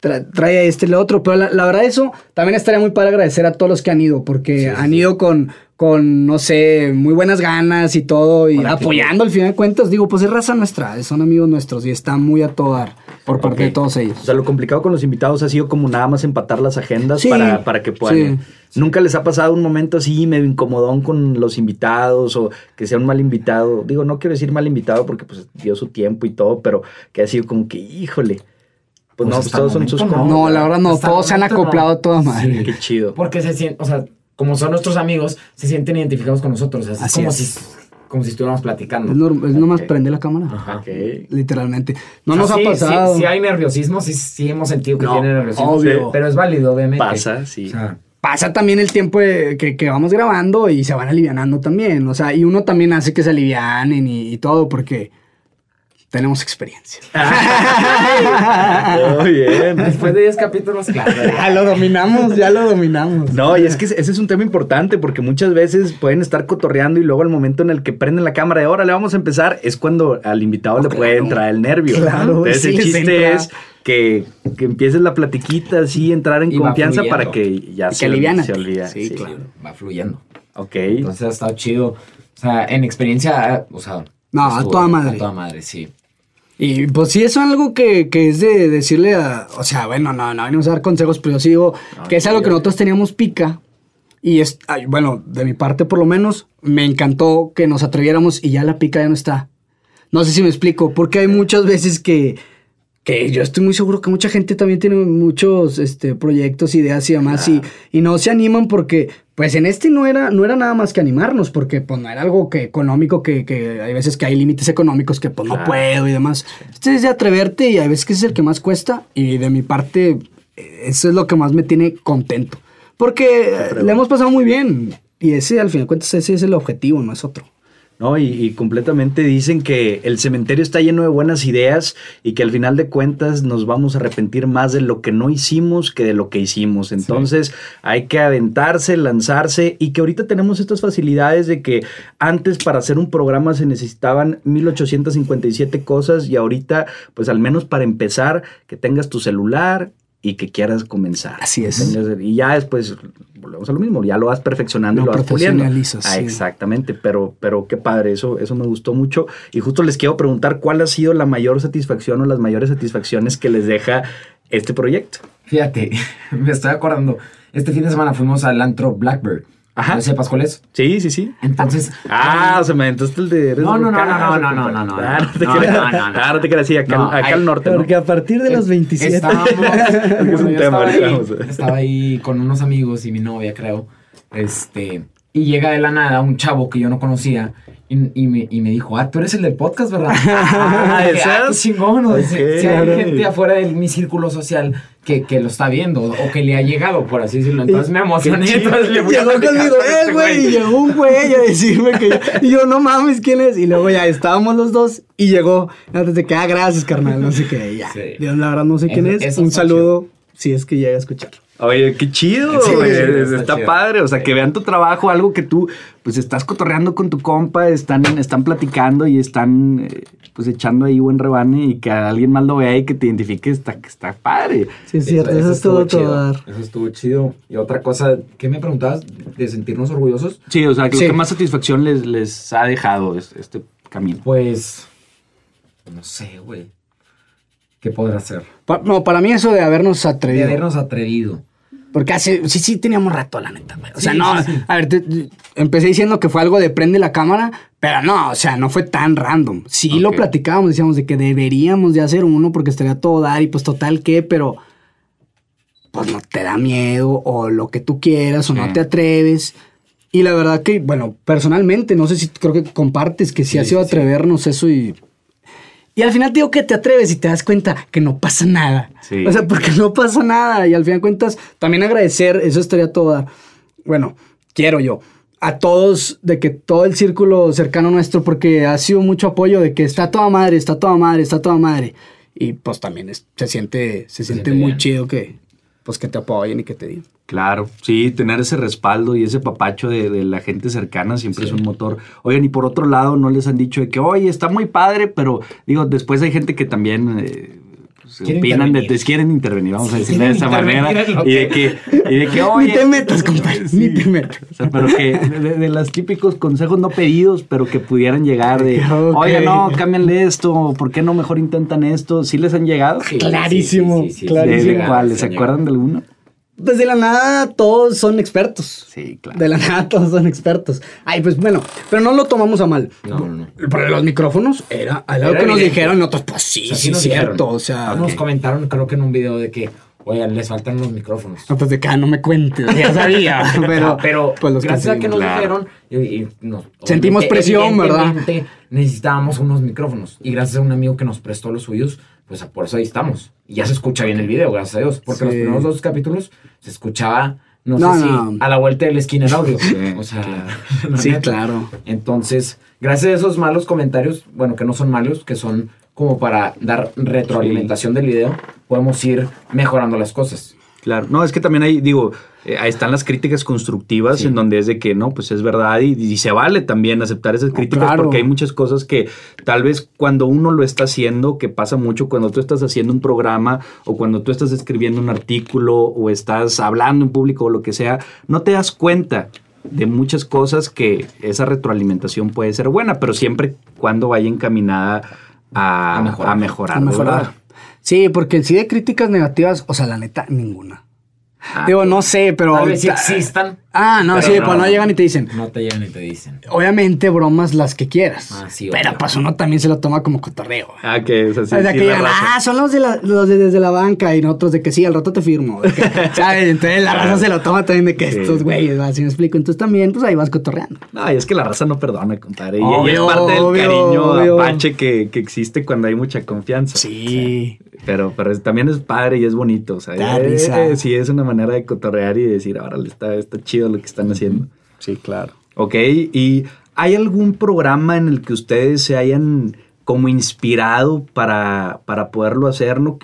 tra- trae a este y lo otro. Pero la, la verdad eso también estaría muy para agradecer a todos los que han ido, porque han ido con, con, no sé, muy buenas ganas y todo, y apoyando al final de cuentas. Digo, pues es raza nuestra, son amigos nuestros y está muy a todo dar por parte de todos ellos. O sea, lo complicado con los invitados ha sido como nada más empatar las agendas Sí, para, para que puedan. sí. Nunca les ha pasado un momento así medio incomodón con los invitados o que sea un mal invitado. Digo, no quiero decir mal invitado porque pues dio su tiempo y todo, pero que ha sido como que, híjole. Pues, Pues no, pues todos son sus compas. No, la verdad no, todos se han momento no. acoplado a toda madre. Sí. Qué chido. Porque se sienten, o sea, como son nuestros amigos, se sienten identificados con nosotros. o sea, es Así como es. si como si estuviéramos platicando. Es, norm- es nomás prender la cámara. Ajá. Ok. Literalmente. No O sea, nos sí, ha pasado. Sí, sí hay nerviosismo, sí, sí hemos sentido que No, tiene nerviosismo. obvio. Pero es válido, obviamente. Pasa, sí. O sea, pasa también el tiempo de- que, que vamos grabando y se van alivianando también. O sea, y uno también hace que se alivianen y, y todo porque tenemos experiencia. Muy bien. después de 10 capítulos, claro. ya lo dominamos, ya lo dominamos. No, y es que ese es un tema importante porque muchas veces pueden estar cotorreando y luego al momento en el que prenden la cámara de ahora le vamos a empezar es cuando al invitado le puede entrar el nervio. Claro, Entonces sí, el se chiste es que, que empieces la platiquita así, entrar en Y confianza para que ya Y se, olvida. Sí, claro. Va fluyendo. Ok. Entonces ha estado chido. O sea, en experiencia, o sea. No, a toda madre. A toda madre, sí. Y pues sí, es algo que, que es de decirle a. O sea, bueno, no, no venimos a dar consejos, pero yo sí digo que es algo que nosotros teníamos pica. Y es, ay, bueno, de mi parte por lo menos, me encantó que nos atreviéramos y ya la pica ya no está. No sé si me explico, porque hay muchas veces que, que yo estoy muy seguro que mucha gente también tiene muchos este, proyectos, ideas y demás, y, y no se animan porque, pues en este no era, no era nada más que animarnos, porque pues no era algo que económico, que, que hay veces que hay límites económicos que pues no puedo y demás. Este es de atreverte y hay veces que es el que más cuesta, y de mi parte, eh, eso es lo que más me tiene contento. Porque le hemos pasado muy bien, y ese al final de cuentas ese es el objetivo, no es otro. ¿No? Y, y completamente dicen que el cementerio está lleno de buenas ideas y que al final de cuentas nos vamos a arrepentir más de lo que no hicimos que de lo que hicimos. Entonces hay que aventarse, lanzarse y que ahorita tenemos estas facilidades de que antes para hacer un programa se necesitaban 1857 cosas y ahorita pues al menos para empezar que tengas tu celular y que quieras comenzar. Así es. Y ya después volvemos a lo mismo, ya lo vas perfeccionando y Lo vas puliendo. profesionalizas, Ah, sí. Exactamente, pero, pero qué padre, eso, eso me gustó mucho. Y justo les quiero preguntar cuál ha sido la mayor satisfacción o las mayores satisfacciones que les deja este proyecto. Fíjate, me estoy acordando. Este fin de semana fuimos al antro Blackbird. Ajá. ¿No sepas cuál es? Sí, sí, sí. Entonces. Ah, o sea, me aventaste el de... No, no, no, no, no, no, no, no, Ah, no te no, no, no, no. Ah, te creas, sí, acá, No, acá hay- al norte, ¿no? Porque a partir de los 27... Estábamos, Es un tema, estaba, ahí, estaba ahí con unos amigos y mi novia, creo. Este. Y llega de la nada un chavo que yo no conocía y, y me, y me dijo, ah, tú eres el del podcast, ¿verdad? Ah, ah, qué chingón. o sea, si- hay gente afuera de mi círculo social que, que lo está viendo o que le ha llegado, por así decirlo. Entonces me emocioné. Chido. Entonces le a Llegó conmigo, con este eh, güey, y llegó un güey a decirme que yo, y yo, no mames, ¿quién es? Y luego ya estábamos los dos y llegó, antes de que, ah, gracias, carnal, no sé qué, ya. Sí. Dios, la verdad no sé quién es, un saludo, si es que llega a escucharlo. Oye, qué chido, Sí, güey, sí, está, está chido. padre, o sea, que vean tu trabajo, algo que tú, pues, estás cotorreando con tu compa, están, están platicando y están, eh, pues, echando ahí buen rebane y que alguien más lo vea y que te identifique, está, está padre. Sí, es cierto, eso, es todo, todo chido. Eso estuvo chido. Y otra cosa, ¿qué me preguntabas? ¿De sentirnos orgullosos? Sí, o sea, Sí. lo que más satisfacción les, les ha dejado es este camino. Pues. No sé, güey. ¿Qué podrá? Pa- no, para mí eso de habernos De atrevido. habernos atrevido. Porque hace, sí, sí, teníamos rato, la neta, güey. O sea, Sí, no, sí, sí. a ver, te- empecé diciendo que fue algo de prende la cámara, pero no, o sea, no fue tan random. Sí lo platicábamos, decíamos de que deberíamos de hacer uno porque estaría todo dar y pues total que, pero pues no te da miedo o lo que tú quieras o Sí. no te atreves. Y la verdad que, bueno, personalmente, no sé si creo que compartes que sí, Sí, ha sido sí, sí. atrevernos eso y... Y al final digo que te atreves y te das cuenta que no pasa nada. Sí. O sea, porque no pasa nada. Y al final de cuentas, también agradecer, eso estaría toda. Bueno, quiero yo. A todos, de que todo el círculo cercano nuestro, porque ha sido mucho apoyo de que está toda madre, está toda madre, está toda madre. Y pues también es- se siente, se siente siente muy bien. chido que, pues que te apoyen y que te digan. Claro, sí, tener ese respaldo y ese papacho de, de la gente cercana siempre es un motor. Oigan, y por otro lado, no les han dicho de que, oye, está muy padre, pero digo, después hay gente que también eh, Quieren opinan de intervenir. te quieren intervenir, vamos a decirlo de esa manera. Y de que- y de que, oye. ni te metas, compadre, ni te metas. O sea, pero que de, de los típicos consejos no pedidos, pero que pudieran llegar de, oye, no, cámbianle esto, ¿por qué no mejor intentan esto? ¿Sí les han llegado? Sí, Clarísimo, ¿De, clarísimo. de cuáles? ¿Se acuerdan de alguno? Pues de la nada todos son expertos. Sí, claro. De la nada todos son expertos. Ay, pues bueno, pero no lo tomamos a mal. No, no, no. Pero los micrófonos era algo Era que nos dijeron y nosotros, pues sí, O sea, sí, nos cierto. dijeron. O sea, Nos comentaron, creo que en un video, de que, oye, les faltan los micrófonos. no, pues de que ah, no me cuentes, ya sabía. pero, pero pues los gracias a que nos dijeron, y, y nos- Sentimos presión, ¿verdad? Necesitábamos unos micrófonos. Y gracias a un amigo que nos prestó los suyos, pues por eso ahí estamos. Y ya se escucha bien el video, gracias a Dios. Porque Sí. los primeros dos capítulos se escuchaba, no, No, sé si a la vuelta de la esquina el audio. Sí, o sea, la Sí, claro. Entonces, gracias a esos malos comentarios, bueno, que no son malos, que son como para dar retroalimentación del video, podemos ir mejorando las cosas. Claro, no, es que también hay, digo, eh, ahí están las críticas constructivas Sí. en donde es de que no, pues es verdad y, y se vale también aceptar esas críticas claro. porque hay muchas cosas que tal vez cuando uno lo está haciendo, que pasa mucho cuando tú estás haciendo un programa o cuando tú estás escribiendo un artículo o estás hablando en público o lo que sea, no te das cuenta de muchas cosas que esa retroalimentación puede ser buena, pero siempre cuando vaya encaminada a, a mejorar. A mejorar. A mejorar. Sí, porque en sí de críticas negativas, o sea, la neta, ninguna. Ah, Digo, no sé, pero. Tal vez sí existan. Ah, no, sí, pues no llegan y te dicen. No te llegan y te dicen. Obviamente, bromas las que quieras. Ah, sí, Pero pues uno también se lo toma como cotorreo. Ah, que es así. O sea, que llegan, ah, son los de, la, los de desde la banca y nosotros de que sí, al rato te firmo. ¿Sabes? Entonces la raza se lo toma también de que estos güeyes, así me explico. Entonces también, pues ahí vas cotorreando. No, y es que la raza no perdona, compadre. Y, es parte del cariño apache que, que, existe cuando hay mucha confianza. Sí. pero, pero también es padre y es bonito. O sea, eh, sí, es una manera de cotorrear y decir, ahora está, está chido lo que están haciendo. Sí, claro. Ok, ¿y hay algún programa en el que ustedes se hayan como inspirado para, para poderlo hacer, ¿no?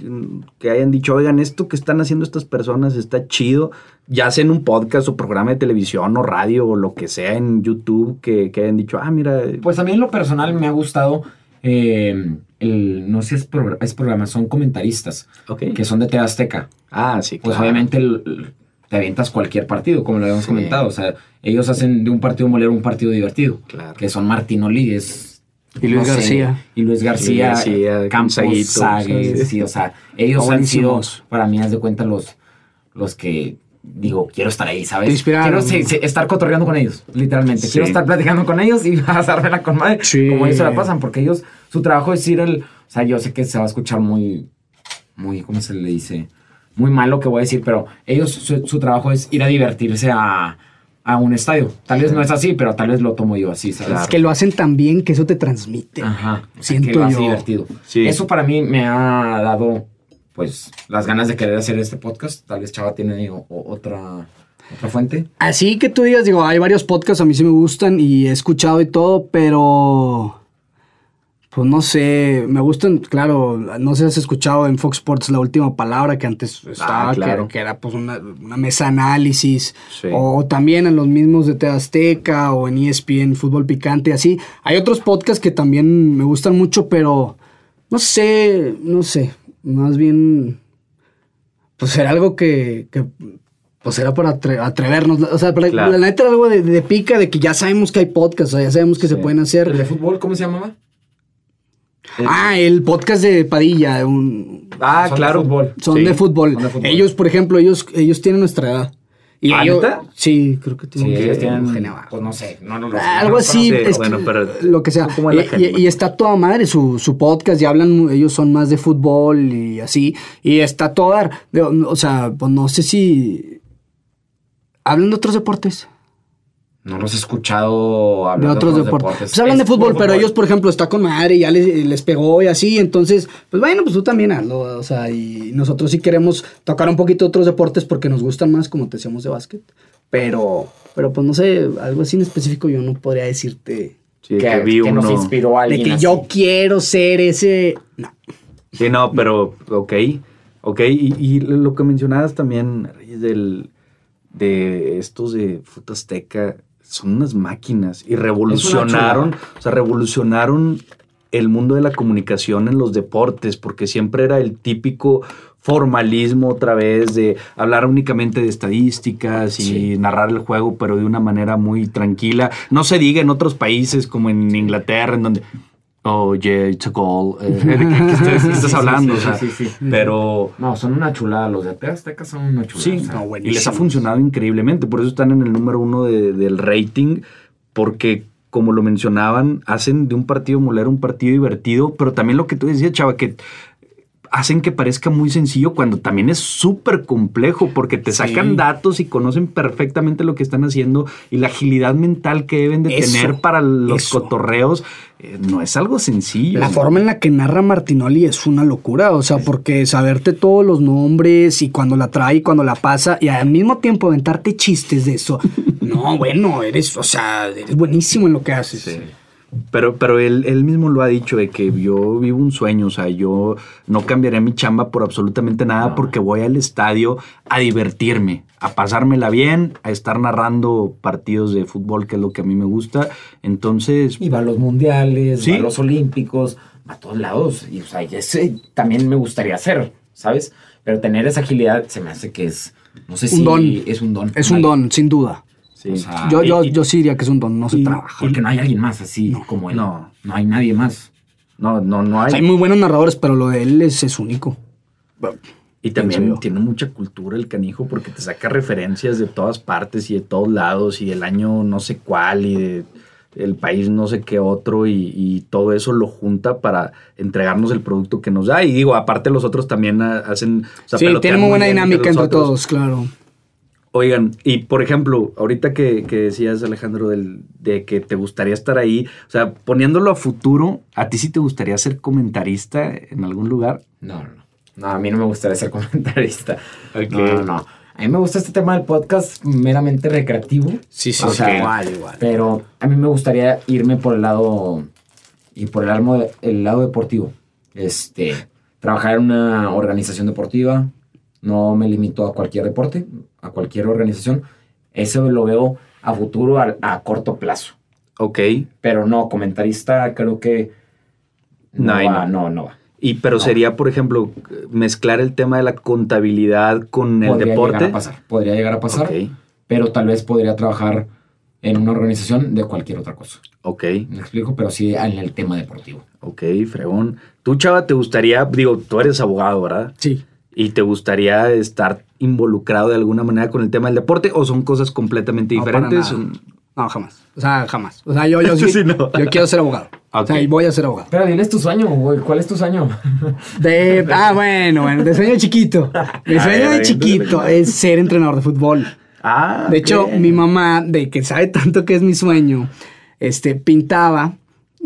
Que, hayan dicho, oigan, esto que están haciendo estas personas está chido, ya sea en un podcast o programa de televisión o radio o lo que sea en YouTube, que, hayan dicho, ah, mira. Pues a mí en lo personal me ha gustado, eh, el, no sé si es, programa, son comentaristas, que son de TV Azteca. Ah, sí, Pues obviamente el, te avientas cualquier partido, como lo habíamos comentado. O sea, ellos hacen de un partido molero un partido divertido. Claro. Que son Martinoli, es. Y Luis García. y Luis García, Campos, Sagues, sí, o sea, ellos han sido, para mí, haz de cuenta, los, los que digo, quiero estar ahí, ¿sabes? Quiero estar cotorreando con ellos, literalmente. Quiero estar platicando con ellos y pasármela con madre. Como ellos se la pasan, porque ellos, su trabajo es ir al. O sea, yo sé que se va a escuchar muy. Muy, ¿cómo se le dice? Muy mal lo que voy a decir, pero ellos, su, trabajo es ir a divertirse a, un estadio. Tal vez no es así, pero tal vez lo tomo yo así, ¿sabes? Es que lo hacen tan bien que eso te transmite. Ajá. Siento que lo hace divertido. Eso para mí me ha dado, pues, las ganas de querer hacer este podcast. Tal vez Chava tiene otra... ¿Otra fuente? Así que tú digas, digo, hay varios podcasts, a mí sí me gustan y he escuchado y todo, pero pues no sé, me gustan, claro, no sé si has escuchado en Fox Sports la última palabra que antes estaba, ah, que, era pues una, mesa análisis, o, también en los mismos de Te Azteca o en ESPN Fútbol Picante, así. Hay otros podcasts que también me gustan mucho, pero no sé, no sé, más bien, pues era algo que, que pues era para atrevernos, o sea, la neta era algo de, pica, de que ya sabemos que hay podcasts, o sea, ya sabemos que se pueden hacer. ¿El de fútbol cómo se llamaba? Ah, el podcast de Padilla. Un, ah, claro. Son, de fútbol. Ellos, por ejemplo, ellos, ellos tienen nuestra edad. Y ¿Ah, ellos, sí, creo que tienen. Sí, ellos tienen. Pues no sé. No, no, Algo así. bueno, pero lo que sea. Y, y, está toda madre su, su podcast. Y hablan. Ellos son más de fútbol y así. Y está toda. O sea, pues no sé si. Hablan de otros deportes. No los he escuchado hablar de otros, deportes. Pues hablan de fútbol, pero ellos, por ejemplo, está con madre y ya les, pegó y así. Entonces, pues bueno, pues tú también hazlo. O sea, y nosotros sí queremos tocar un poquito otros deportes porque nos gustan más, como te decíamos, de básquet. Pero, pero pues no sé, algo así en específico yo no podría decirte que, que, nos inspiró a alguien. De que yo quiero ser ese. No. Sí, no, pero ok. Ok, y, lo que mencionabas también del, de estos de Futasteca son unas máquinas y revolucionaron, o sea, revolucionaron el mundo de la comunicación en los deportes, porque siempre era el típico formalismo otra vez de hablar únicamente de estadísticas y narrar el juego, pero de una manera muy tranquila. No se diga en otros países como en Inglaterra, en donde oh, yeah, it's a goal. Eh, ¿De qué, estás, hablando? pero... No, son una chulada. Los de Azteca son una chulada. Sí, y les ha funcionado increíblemente. Por eso están en el número uno del rating, porque como lo mencionaban, hacen de un partido molero un partido divertido, pero también lo que tú decías, chava, que hacen que parezca muy sencillo cuando también es súper complejo porque te sacan datos y conocen perfectamente lo que están haciendo y la agilidad mental que deben de tener para los cotorreos eh, no es algo sencillo. La forma en la que narra Martinoli es una locura, o sea, porque saberte todos los nombres y cuando la trae y cuando la pasa y al mismo tiempo aventarte chistes de eso. no, bueno, eres, o sea, eres buenísimo en lo que haces. Sí. Pero, pero él, él, mismo lo ha dicho de que yo vivo un sueño, o sea, yo no cambiaré mi chamba por absolutamente nada porque voy al estadio a divertirme, a pasármela bien, a estar narrando partidos de fútbol, que es lo que a mí me gusta. Entonces... Y va a los mundiales, va a los olímpicos, a todos lados. Y o sea, ese también me gustaría hacer, ¿sabes? Pero tener esa agilidad se me hace que es, no sé si es un don. Es un don, sin duda yo, yo, yo sí diría que es un don, no se trabaja. Porque no hay alguien más así como él. No. No hay nadie más. No, no, no hay. hay muy buenos narradores, pero lo de él es, es único. Y también tiene mucha cultura el canijo porque te saca referencias de todas partes y de todos lados y del año no sé cuál y de el país no sé qué otro y, todo eso lo junta para entregarnos el producto que nos da. Y digo, aparte los otros también hacen... sí, tiene muy buena dinámica entre todos, claro. Oigan, y por ejemplo, ahorita que, decías, Alejandro, del, de que te gustaría estar ahí, o sea, poniéndolo a futuro, ¿a ti sí te gustaría ser comentarista en algún lugar? No, no, no. a mí no me gustaría ser comentarista. No, no, A mí me gusta este tema del podcast meramente recreativo. Sí, sí, sí. igual, igual. Pero a mí me gustaría irme por el lado y por el, almo, el lado deportivo. Este, trabajar en una organización deportiva, no me limito a cualquier deporte, a cualquier organización. Eso lo veo a futuro, a, corto plazo. Ok. Pero no, comentarista creo que no, va, no, no, va. Y pero sería, por ejemplo, mezclar el tema de la contabilidad con el podría deporte. Llegar a pasar, podría llegar a pasar, pero tal vez podría trabajar en una organización de cualquier otra cosa. Ok. Me explico, pero sí en el tema deportivo. Ok, fregón. Tú, Chava, te gustaría, digo, tú eres abogado, ¿verdad? Sí y te gustaría estar involucrado de alguna manera con el tema del deporte o son cosas completamente diferentes? No, jamás. O sea, jamás. O sea, yo, yo, sí, yo quiero ser abogado. O sea, y voy a ser abogado. Pero diles tu sueño, güey. ¿Cuál es tu sueño? De, ah, bueno, bueno, de sueño chiquito. Mi sueño de chiquito es ser entrenador de fútbol. Ah, de hecho, mi mamá, de que sabe tanto que es mi sueño, este, pintaba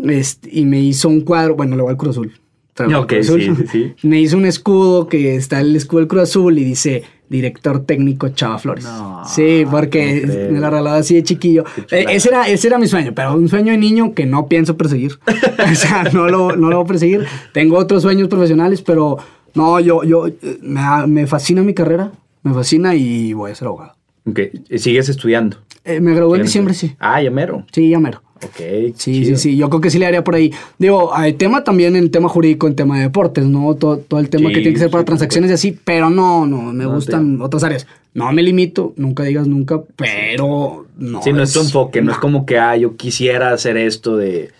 este, y me hizo un cuadro, bueno, luego al Cruz Azul. Me hizo un escudo que está el escudo del Cruz Azul y dice director técnico Chava Flores. sí, porque me la regalaba así de chiquillo. Eh, ese, era, ese era mi sueño, pero un sueño de niño que no pienso perseguir. o sea, no lo, no lo voy a perseguir. Tengo otros sueños profesionales, pero no, yo, yo me, fascina mi carrera, me fascina y voy a ser abogado. Ok, ¿sigues estudiando? Eh, me gradué en diciembre, sí. Ah, ya mero. Sí, ya mero. Ok. Sí, sí, sí. Yo creo que sí le haría por ahí. Digo, hay tema también en tema jurídico, en tema de deportes, ¿no? Todo, todo el tema que tiene que ser para transacciones y así, pero no, no, me gustan otras áreas. No me limito, nunca digas nunca, pero no. Sí, no es tu enfoque, no. es como que, ah, yo quisiera hacer esto de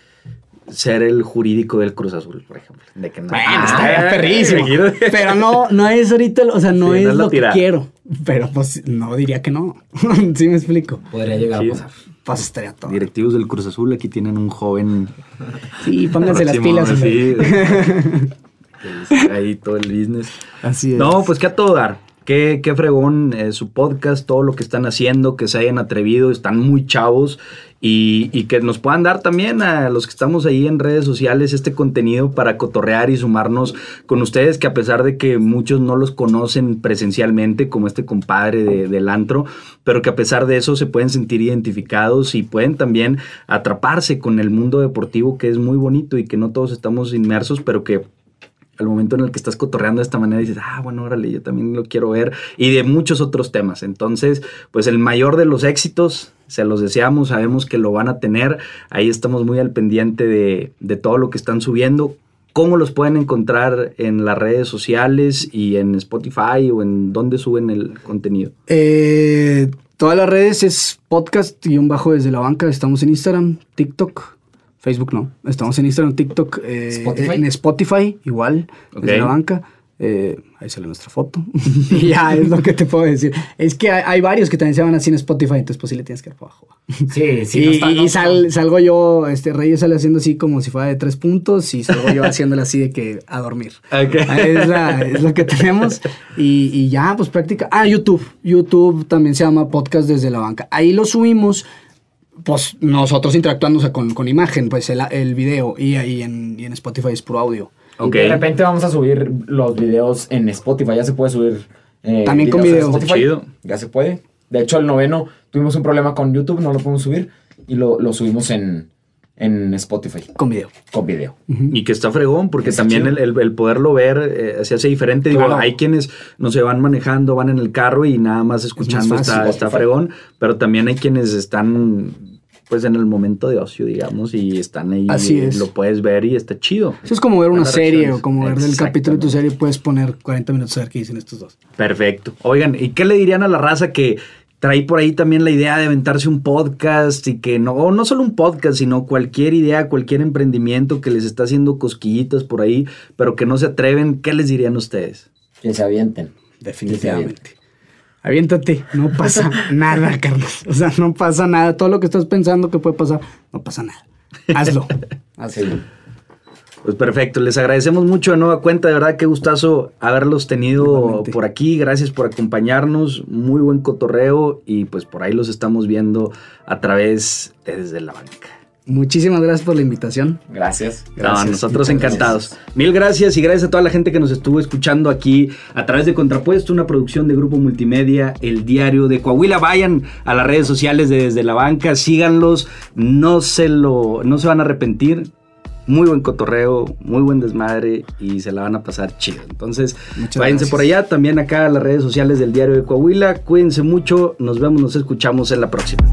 ser el jurídico del Cruz Azul, por ejemplo. De que no. Bueno, está perrísimo. pero no, no es ahorita, o sea, no es lo que quiero. Pero pues no diría que no. sí me explico. Podría llegar a pasar. Pues estaría todo. Directivos del Cruz Azul, aquí tienen un joven. Sí, pónganse las pilas. Sí, ahí todo el business. Así es. No, pues que a todo dar. Qué, qué fregón eh, su podcast, todo lo que están haciendo, que se hayan atrevido, están muy chavos y, que nos puedan dar también a los que estamos ahí en redes sociales este contenido para cotorrear y sumarnos con ustedes, que a pesar de que muchos no los conocen presencialmente, como este compadre de, del antro, pero que a pesar de eso se pueden sentir identificados y pueden también atraparse con el mundo deportivo que es muy bonito y que no todos estamos inmersos, pero que al momento en el que estás cotorreando de esta manera dices, ah, bueno, órale, yo también lo quiero ver, y de muchos otros temas. Entonces, pues el mayor de los éxitos, se los deseamos, sabemos que lo van a tener, ahí estamos muy al pendiente de, de todo lo que están subiendo. ¿Cómo los pueden encontrar en las redes sociales y en Spotify o en dónde suben el contenido? Eh, todas las redes es podcast y un bajo desde la banca. Estamos en Instagram, TikTok, Facebook no. Estamos en Instagram, TikTok, eh, en Spotify, igual, desde la banca. Eh, ahí sale nuestra foto. y ya es lo que te puedo decir. Es que hay, varios que también se van así en Spotify, entonces pues sí le tienes que ir para abajo. Sí, sí. Y, salgo yo, este Reyes sale haciendo así como si fuera de tres puntos y salgo yo haciéndole así de que a dormir. Es, lo que tenemos. Y, y ya, pues práctica. Ah, YouTube. YouTube también se llama Podcast desde la banca. Ahí lo subimos pues nosotros interactuando con, con imagen, pues el, el video y ahí en, y en Spotify es puro audio. Okay. de repente vamos a subir los videos en Spotify, ya se puede subir. Eh, También con video. Ya se puede. De hecho, el noveno tuvimos un problema con YouTube, no lo podemos subir y lo, lo subimos en, en Spotify. Con video. Con video. Y que está fregón, porque también el, el, poderlo ver eh, se hace diferente. Digo, hay quienes no se van manejando, van en el carro y nada más escuchando está, está fregón, pero también hay quienes están pues en el momento de ocio, digamos, y están ahí. Así es. Lo puedes ver y está chido. Eso es como ver una serie o como ver el capítulo de tu serie, puedes poner 40 minutos a ver qué dicen estos dos. Perfecto. Oigan, ¿y qué le dirían a la raza que trae por ahí también la idea de aventarse un podcast y que no, no solo un podcast, sino cualquier idea, cualquier emprendimiento que les está haciendo cosquillitas por ahí, pero que no se atreven, ¿qué les dirían ustedes? Que se avienten. Definitivamente. Aviéntate, no pasa nada, Carlos. O sea, no pasa nada. Todo lo que estás pensando que puede pasar, no pasa nada. Hazlo. Hazlo. Pues perfecto, les agradecemos mucho de nueva cuenta, de verdad qué gustazo haberlos tenido por aquí, gracias por acompañarnos, muy buen cotorreo y pues por ahí los estamos viendo a través de desde la banca. Muchísimas gracias por la invitación. Gracias. gracias. nosotros encantados. Mil gracias y gracias a toda la gente que nos estuvo escuchando aquí a través de Contrapuesto, una producción de Grupo Multimedia, el diario de Coahuila. Vayan a las redes sociales de Desde la Banca, síganlos, no se, lo, no se van a arrepentir muy buen cotorreo, muy buen desmadre y se la van a pasar chido. Entonces, váyanse por allá, también acá a las redes sociales del Diario de Coahuila. Cuídense mucho, nos vemos, nos escuchamos en la próxima.